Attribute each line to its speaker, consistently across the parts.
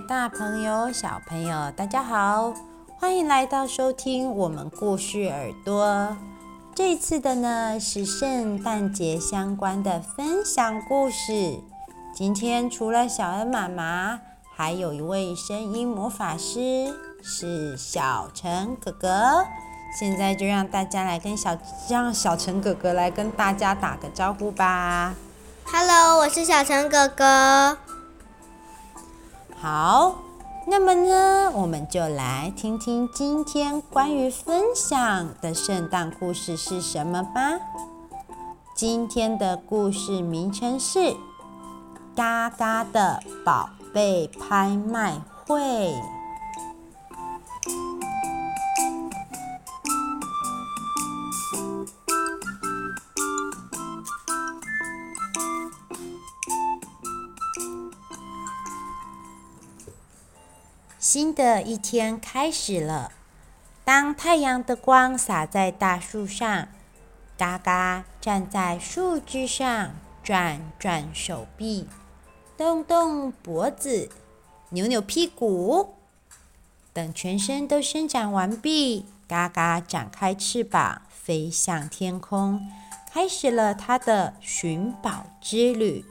Speaker 1: 大朋友、小朋友，大家好，欢迎来到收听我们故事耳朵。这次的呢是圣诞节相关的分享故事。今天除了小恩妈妈，还有一位声音魔法师，是小陈哥哥。现在就让大家来跟小让小陈哥哥来跟大家打个招呼吧。
Speaker 2: Hello，我是小陈哥哥。
Speaker 1: 好，那么呢，我们就来听听今天关于分享的圣诞故事是什么吧。今天的故事名称是《嘎嘎的宝贝拍卖会》。新的一天开始了。当太阳的光洒在大树上，嘎嘎站在树枝上，转转手臂，动动脖子，扭扭屁股。等全身都伸展完毕，嘎嘎展开翅膀，飞向天空，开始了它的寻宝之旅。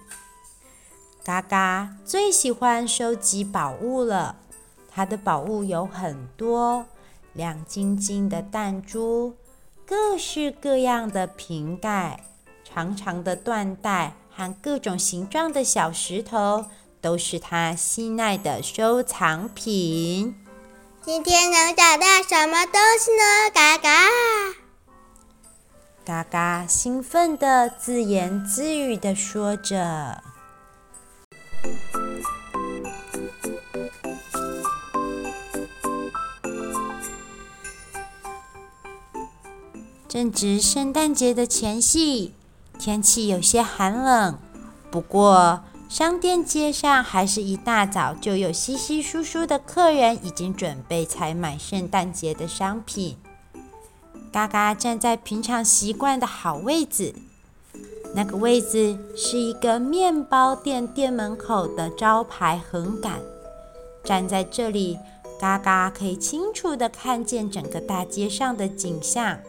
Speaker 1: 嘎嘎最喜欢收集宝物了。他的宝物有很多，亮晶晶的弹珠，各式各样的瓶盖，长长的缎带和各种形状的小石头，都是他心爱的收藏品。
Speaker 2: 今天能找到什么东西呢？嘎嘎！
Speaker 1: 嘎嘎兴奋地自言自语地说着。正值圣诞节的前夕，天气有些寒冷。不过，商店街上还是一大早就有稀稀疏疏的客人，已经准备采买圣诞节的商品。嘎嘎站在平常习惯的好位置，那个位置是一个面包店店门口的招牌横杆。站在这里，嘎嘎可以清楚的看见整个大街上的景象。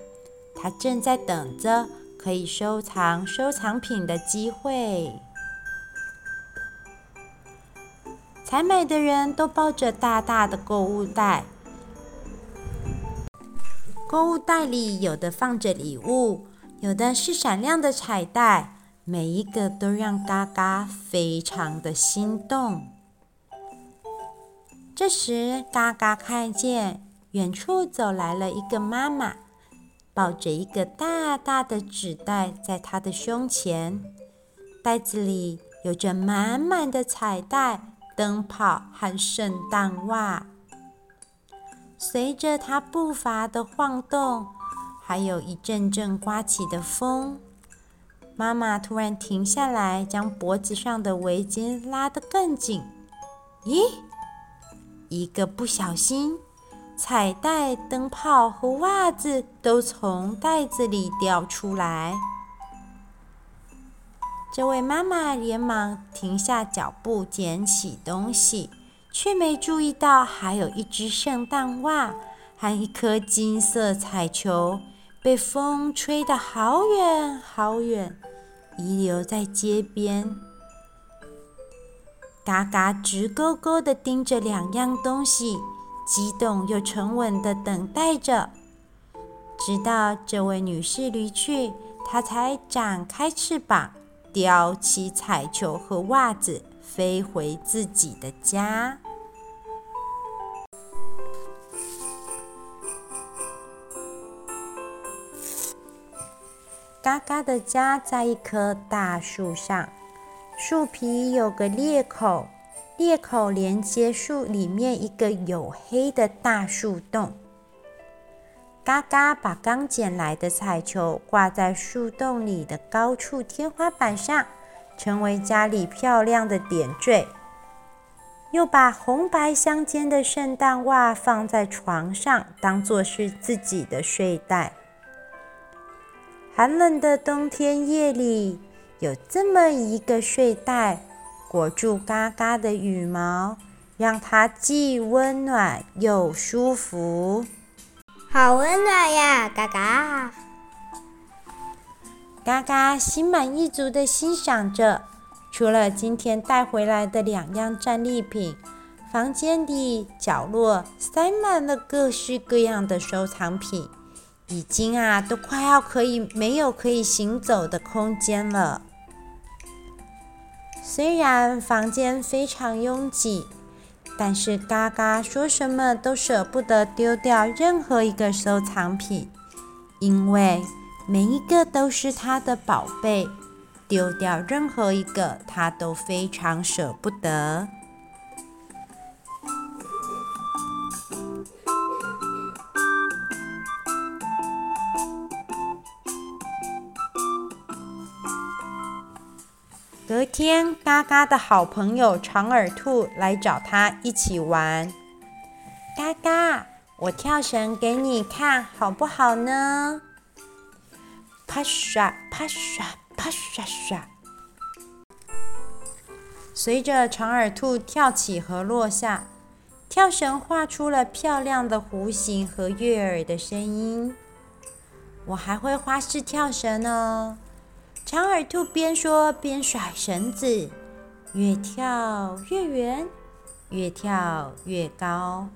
Speaker 1: 他正在等着可以收藏收藏品的机会。采买的人都抱着大大的购物袋，购物袋里有的放着礼物，有的是闪亮的彩带，每一个都让嘎嘎非常的心动。这时，嘎嘎看见远处走来了一个妈妈。抱着一个大大的纸袋，在他的胸前，袋子里有着满满的彩带、灯泡和圣诞袜。随着他步伐的晃动，还有一阵阵刮起的风，妈妈突然停下来，将脖子上的围巾拉得更紧。咦，一个不小心。彩带、灯泡和袜子都从袋子里掉出来。这位妈妈连忙停下脚步，捡起东西，却没注意到还有一只圣诞袜和一颗金色彩球被风吹得好远好远，遗留在街边。嘎嘎直勾勾地盯着两样东西。激动又沉稳地等待着，直到这位女士离去，她才展开翅膀，叼起彩球和袜子，飞回自己的家。嘎嘎的家在一棵大树上，树皮有个裂口，裂口连接树里面一个黝黑的大树洞。嘎嘎把刚捡来的彩球挂在树洞里的高处天花板上，成为家里漂亮的点缀。又把红白相间的圣诞袜放在床上，当做是自己的睡袋。寒冷的冬天夜里，有这么一个睡袋，裹住嘎嘎的羽毛，让它既温暖又舒服。
Speaker 2: 好温暖呀，嘎嘎！
Speaker 1: 嘎嘎心满意足地欣赏着。除了今天带回来的两样战利品，房间里角落塞满了各式各样的收藏品。已经啊，都快要可以没有可以行走的空间了。虽然房间非常拥挤，但是嘎嘎说什么都舍不得丢掉任何一个收藏品，因为每一个都是他的宝贝，丢掉任何一个他都非常舍不得。隔天，嘎嘎的好朋友长耳兔来找他一起玩。嘎嘎，我跳绳给你看，好不好呢？啪刷啪刷啪刷刷，随着长耳兔跳起和落下，跳绳画出了漂亮的弧形和悦耳的声音。我还会花式跳绳呢。长耳兔边说边甩绳子，越跳越远，越跳越高。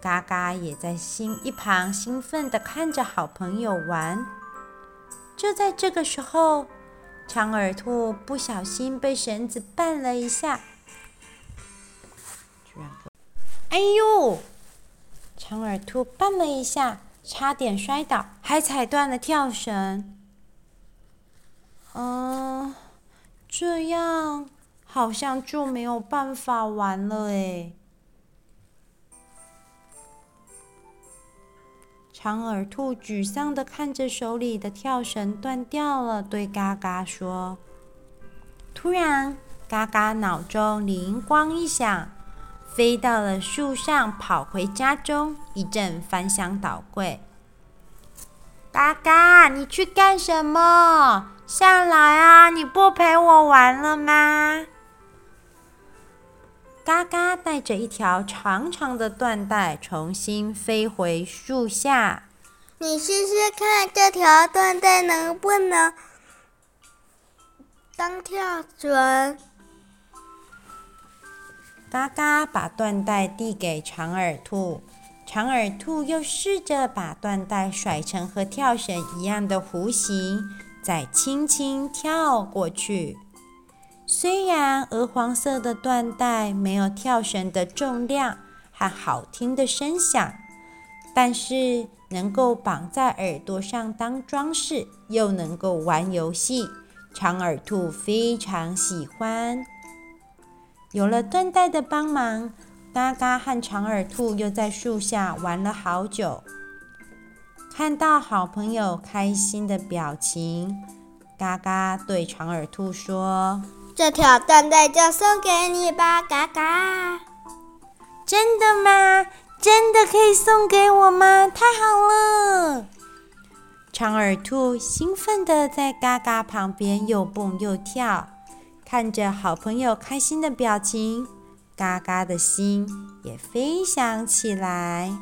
Speaker 1: 嘎嘎也在心一旁兴奋地看着好朋友玩。就在这个时候，长耳兔不小心被绳子绊了一下，哎呦！长耳兔绊了一下，差点摔倒，还踩断了跳绳。嗯，这样好像就没有办法玩了诶。长耳兔沮丧地看着手里的跳绳断掉了，对嘎嘎说：“突然，嘎嘎脑中灵光一闪，飞到了树上，跑回家中，一阵翻箱倒柜。嘎嘎，你去干什么？”下来啊！你不陪我玩了吗？嘎嘎带着一条长长的缎带，重新飞回树下。
Speaker 2: 你试试看，这条缎带能不能当跳绳？
Speaker 1: 嘎嘎把缎带递给长耳兔，长耳兔又试着把缎带甩成和跳绳一样的弧形。再轻轻跳过去，虽然鹅黄色的缎带没有跳绳的重量和好听的声响，但是能够绑在耳朵上当装饰，又能够玩游戏，长耳兔非常喜欢。有了缎带的帮忙，嘎嘎和长耳兔又在树下玩了好久。看到好朋友开心的表情，嘎嘎对长耳兔说：“
Speaker 2: 这条缎带就送给你吧，嘎嘎。”“
Speaker 1: 真的吗？真的可以送给我吗？太好了！”长耳兔兴奋地在嘎嘎旁边又蹦又跳，看着好朋友开心的表情，嘎嘎的心也飞翔起来。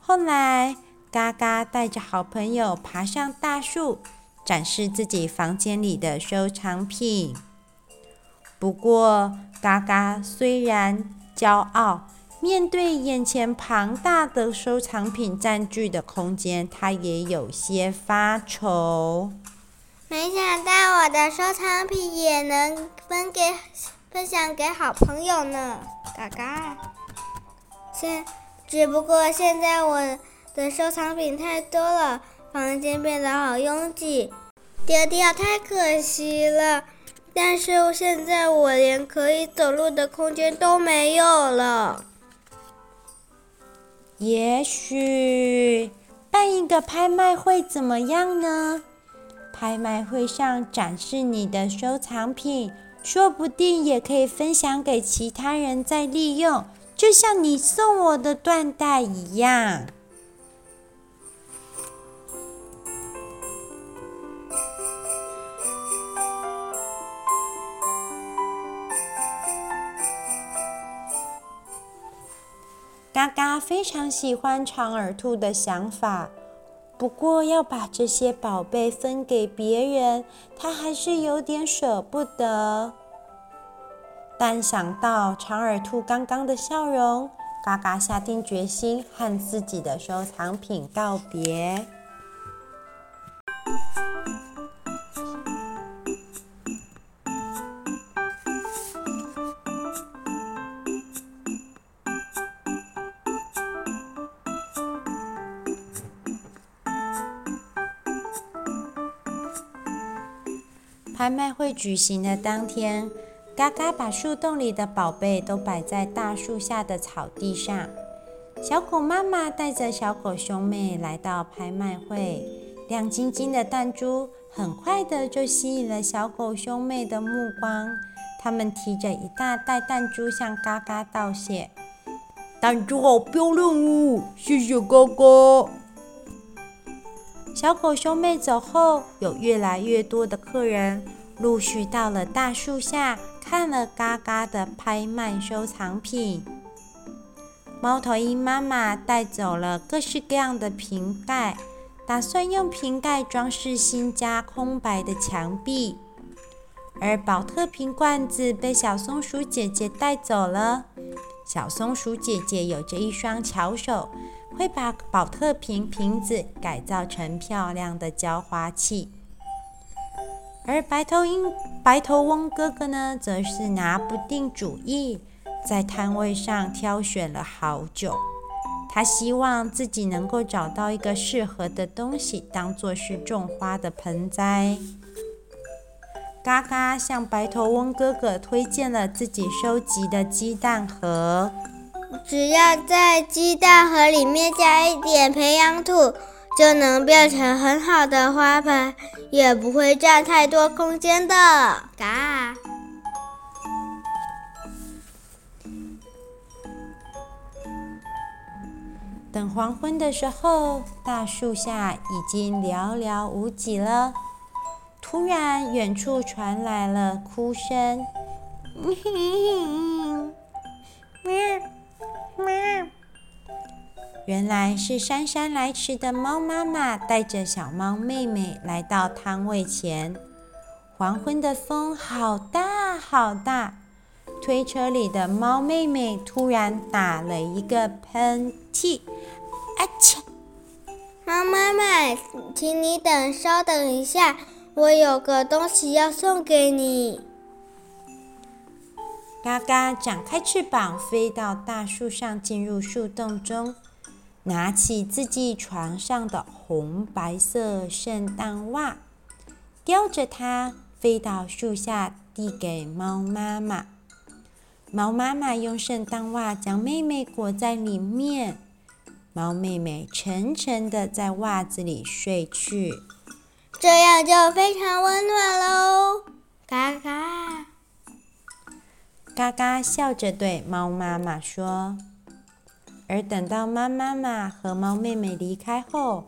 Speaker 1: 后来，嘎嘎带着好朋友爬上大树，展示自己房间里的收藏品。不过，嘎嘎虽然骄傲，面对眼前庞大的收藏品占据的空间，他也有些发愁。
Speaker 2: 没想到我的收藏品也能分给分享给好朋友呢。嘎嘎。现只不过现在我的收藏品太多了，房间变得好拥挤，丢掉太可惜了。但是现在我连可以走路的空间都没有了。
Speaker 1: 也许办一个拍卖会怎么样呢？拍卖会上展示你的收藏品，说不定也可以分享给其他人再利用，就像你送我的缎带一样。嘎嘎非常喜欢长耳兔的想法，不过要把这些宝贝分给别人，他还是有点舍不得。但想到长耳兔刚刚的笑容，嘎嘎下定决心和自己的收藏品告别。拍卖会举行的当天，嘎嘎把树洞里的宝贝都摆在大树下的草地上。小狗妈妈带着小狗兄妹来到拍卖会，亮晶晶的弹珠很快的就吸引了小狗兄妹的目光。他们提着一大袋弹珠向嘎嘎道谢：“弹珠好漂亮哦，谢谢哥哥。”小狗兄妹走后，有越来越多的客人陆续到了大树下，看了嘎嘎的拍卖收藏品。猫头鹰妈妈带走了各式各样的瓶盖，打算用瓶盖装饰新家空白的墙壁。而宝特瓶罐子被小松鼠姐姐带走了。小松鼠姐姐有着一双巧手。会把宝特瓶瓶子改造成漂亮的浇花器，而白头鹰、白头翁哥哥呢，则是拿不定主意，在摊位上挑选了好久。他希望自己能够找到一个适合的东西，当做是种花的盆栽。嘎嘎向白头翁哥哥推荐了自己收集的鸡蛋盒。
Speaker 2: 只要在鸡蛋盒里面加一点培养土，就能变成很好的花盆，也不会占太多空间的。嘎！
Speaker 1: 等黄昏的时候，大树下已经寥寥无几了。突然，远处传来了哭声。原来是姗姗来迟的猫妈妈带着小猫妹妹来到摊位前。黄昏的风好大好大，推车里的猫妹妹突然打了一个喷嚏，啊切！
Speaker 2: 猫妈妈，请你等，稍等一下，我有个东西要送给你。
Speaker 1: 嘎嘎展开翅膀，飞到大树上，进入树洞中，拿起自己床上的红白色圣诞袜，叼着它飞到树下，递给猫妈妈。猫妈妈用圣诞袜将妹妹裹在里面，猫妹妹沉沉的在袜子里睡去，
Speaker 2: 这样就非常温暖喽。嘎嘎。
Speaker 1: 嘎嘎笑着对猫妈妈说，而等到猫妈妈和猫妹妹离开后，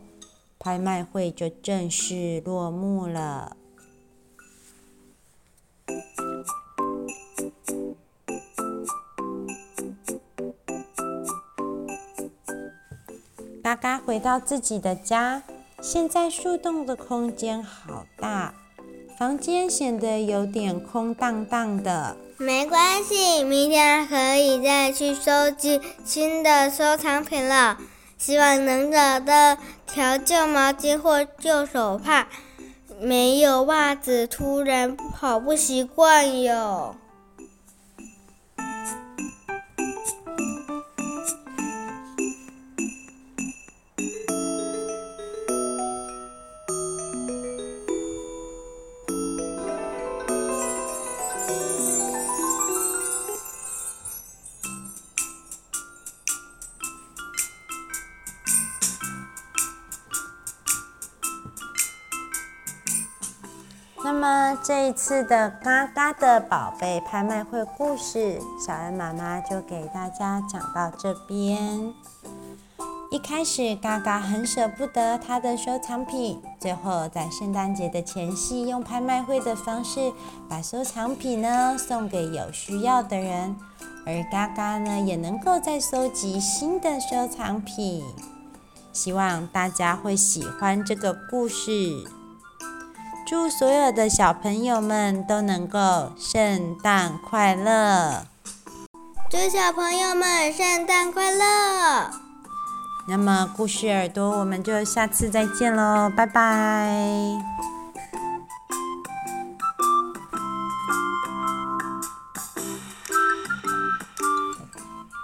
Speaker 1: 拍卖会就正式落幕了。嘎嘎回到自己的家，现在树洞的空间好大，房间显得有点空荡荡的。
Speaker 2: 没关系，明天可以再去收集新的收藏品了。希望能找到条旧毛巾或旧手帕。没有袜子，突然跑不习惯哟。
Speaker 1: 那么这一次的嘎嘎的宝贝拍卖会故事，小恩妈妈就给大家讲到这边。一开始，嘎嘎很舍不得他的收藏品，最后在圣诞节的前夕，用拍卖会的方式把收藏品呢送给有需要的人，而嘎嘎呢也能够再收集新的收藏品。希望大家会喜欢这个故事。祝所有的小朋友们都能够圣诞快乐！
Speaker 2: 祝小朋友们圣诞快乐！
Speaker 1: 那么，故事耳朵，我们就下次再见喽，拜拜。